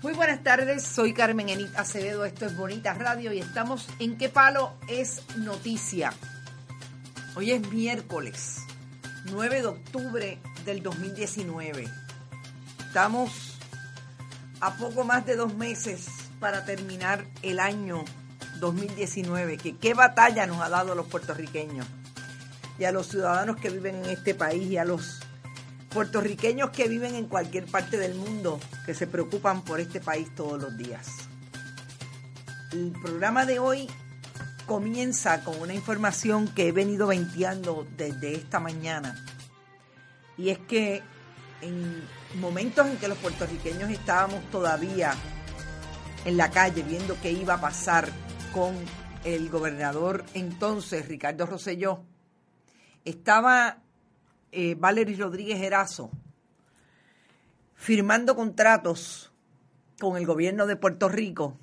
Muy buenas tardes, soy Carmen Enit Acevedo, esto es Bonita Radio y estamos en qué palo es noticia. Hoy es miércoles 9 de octubre del 2019. Estamos a poco más de dos meses para terminar el año 2019, que qué batalla nos ha dado a los puertorriqueños y a los ciudadanos que viven en este país y a los puertorriqueños que viven en cualquier parte del mundo que se preocupan por este país todos los días. El programa de hoy comienza con una información que he venido venteando desde esta mañana. Y es que en momentos en que los puertorriqueños estábamos todavía en la calle viendo qué iba a pasar con el gobernador entonces, Ricardo Rosselló, estaba eh, Valery Rodríguez Erazo firmando contratos con el gobierno de Puerto Rico,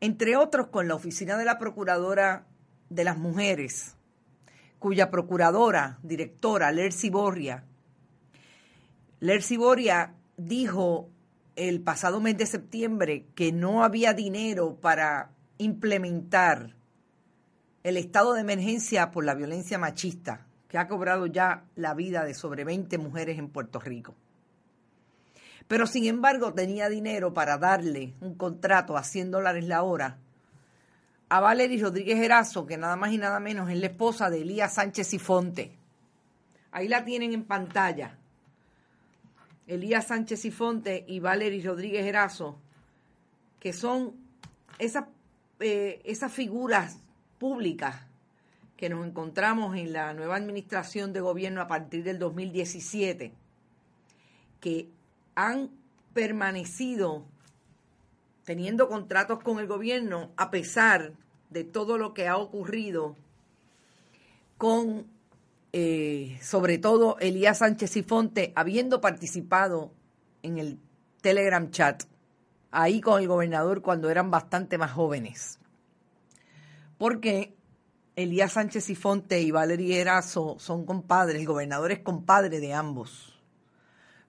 entre otros con la oficina de la Procuradora de las Mujeres, cuya procuradora, directora, Lercy Borria, Lercy Borria dijo el pasado mes de septiembre que no había dinero para implementar el estado de emergencia por la violencia machista que ha cobrado ya la vida de sobre 20 mujeres en Puerto Rico. Pero sin embargo tenía dinero para darle un contrato a 100 dólares la hora a Valery Rodríguez Erazo, que nada más y nada menos es la esposa de Elías Sánchez y Fonte. Ahí la tienen en pantalla. Elías Sánchez y Fonte y Valery Rodríguez Erazo, que son esas, eh, esas figuras públicas que nos encontramos en la nueva administración de gobierno a partir del 2017, que han permanecido teniendo contratos con el gobierno a pesar de todo lo que ha ocurrido con, eh, sobre todo, Elías Sánchez y Fonte, habiendo participado en el Telegram chat, ahí con el gobernador cuando eran bastante más jóvenes. Porque Elías Sánchez y Fonte y Valerie Erazo son compadres, el gobernador es compadre de ambos.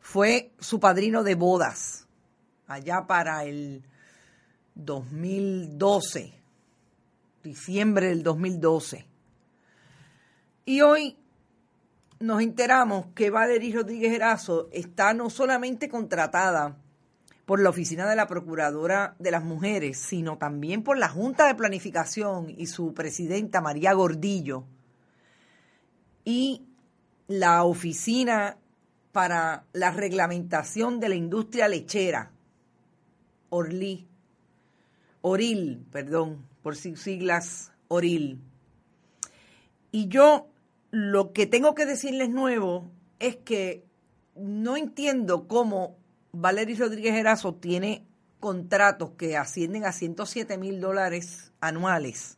Fue su padrino de bodas allá para el 2012, diciembre del 2012. Y hoy nos enteramos que Valerie Rodríguez Erazo está no solamente contratada por la Oficina de la Procuradora de las Mujeres, sino también por la Junta de Planificación y su presidenta María Gordillo y la Oficina para la Reglamentación de la Industria Lechera, Orly, Oril, perdón, por sus siglas Oril. Y yo lo que tengo que decirles nuevo es que no entiendo cómo Valery Rodríguez Erazo tiene contratos que ascienden a 107 mil dólares anuales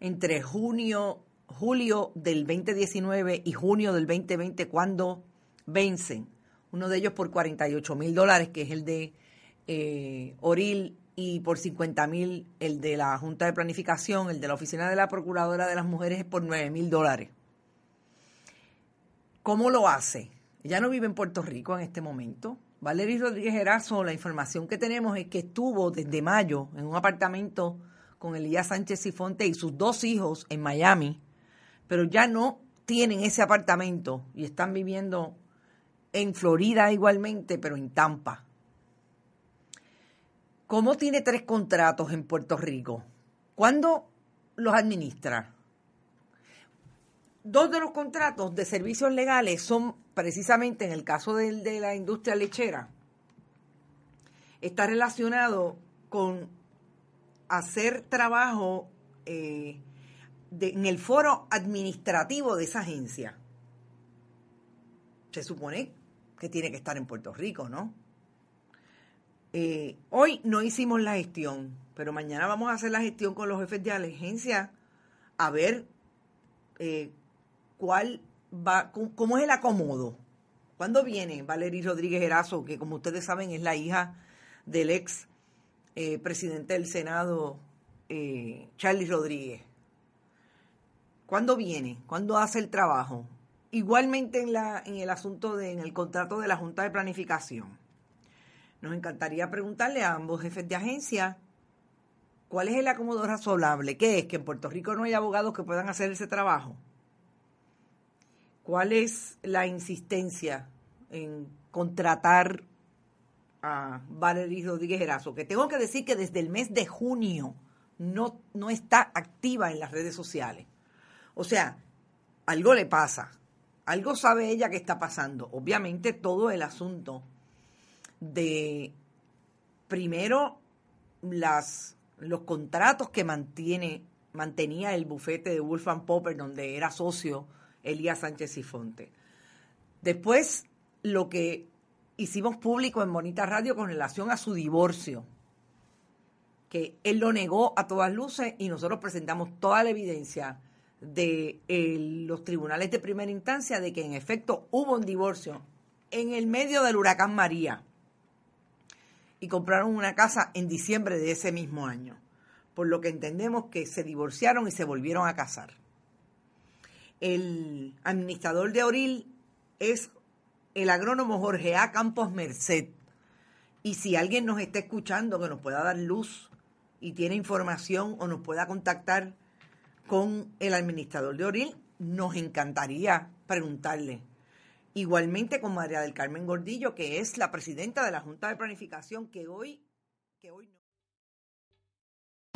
entre junio, julio del 2019 y junio del 2020 cuando vencen. Uno de ellos por 48 mil dólares, que es el de eh, Oril, y por 50 mil el de la Junta de Planificación, el de la Oficina de la Procuradora de las Mujeres es por 9 mil dólares. ¿Cómo lo hace? Ella no vive en Puerto Rico en este momento. Valery Rodríguez Erazo, la información que tenemos es que estuvo desde mayo en un apartamento con Elías Sánchez Sifonte y sus dos hijos en Miami, pero ya no tienen ese apartamento y están viviendo en Florida igualmente, pero en Tampa. ¿Cómo tiene tres contratos en Puerto Rico? ¿Cuándo los administra? Dos de los contratos de servicios legales son precisamente en el caso de, la industria lechera, está relacionado con hacer trabajo eh, en el foro administrativo de esa agencia. Se supone que tiene que estar en Puerto Rico, ¿no? Eh, hoy no hicimos la gestión, pero mañana vamos a hacer la gestión con los jefes de la agencia a ver eh, cuál va, cómo es el acomodo. ¿Cuándo viene Valery Rodríguez Erazo, que como ustedes saben es la hija del ex eh, presidente del Senado, eh, Charlie Rodríguez? ¿Cuándo viene? ¿Cuándo hace el trabajo? Igualmente en, la, en el asunto de, en el contrato de la Junta de Planificación. Nos encantaría preguntarle a ambos jefes de agencia cuál es el acomodo razonable. ¿Qué es? Que en Puerto Rico no hay abogados que puedan hacer ese trabajo. ¿Cuál es la insistencia en contratar a Valerie Rodríguez Erazo? Que tengo que decir que desde el mes de junio no, no está activa en las redes sociales. O sea, algo le pasa. Algo sabe ella que está pasando. Obviamente todo el asunto de, primero, las, los contratos que mantiene, mantenía el bufete de Wolfgang Popper, donde era socio Elías Sánchez y Fonte. Después, lo que hicimos público en Bonita Radio con relación a su divorcio, que él lo negó a todas luces y nosotros presentamos toda la evidencia de los tribunales de primera instancia de que en efecto hubo un divorcio en el medio del huracán María y compraron una casa en diciembre de ese mismo año, por lo que entendemos que se divorciaron y se volvieron a casar el administrador de Oril es el agrónomo Jorge A. Campos Merced. Y si alguien nos está escuchando que nos pueda dar luz y tiene información o nos pueda contactar con el administrador de Oril, nos encantaría preguntarle. Igualmente con María del Carmen Gordillo, que es la presidenta de la Junta de Planificación, que hoy, que hoy no.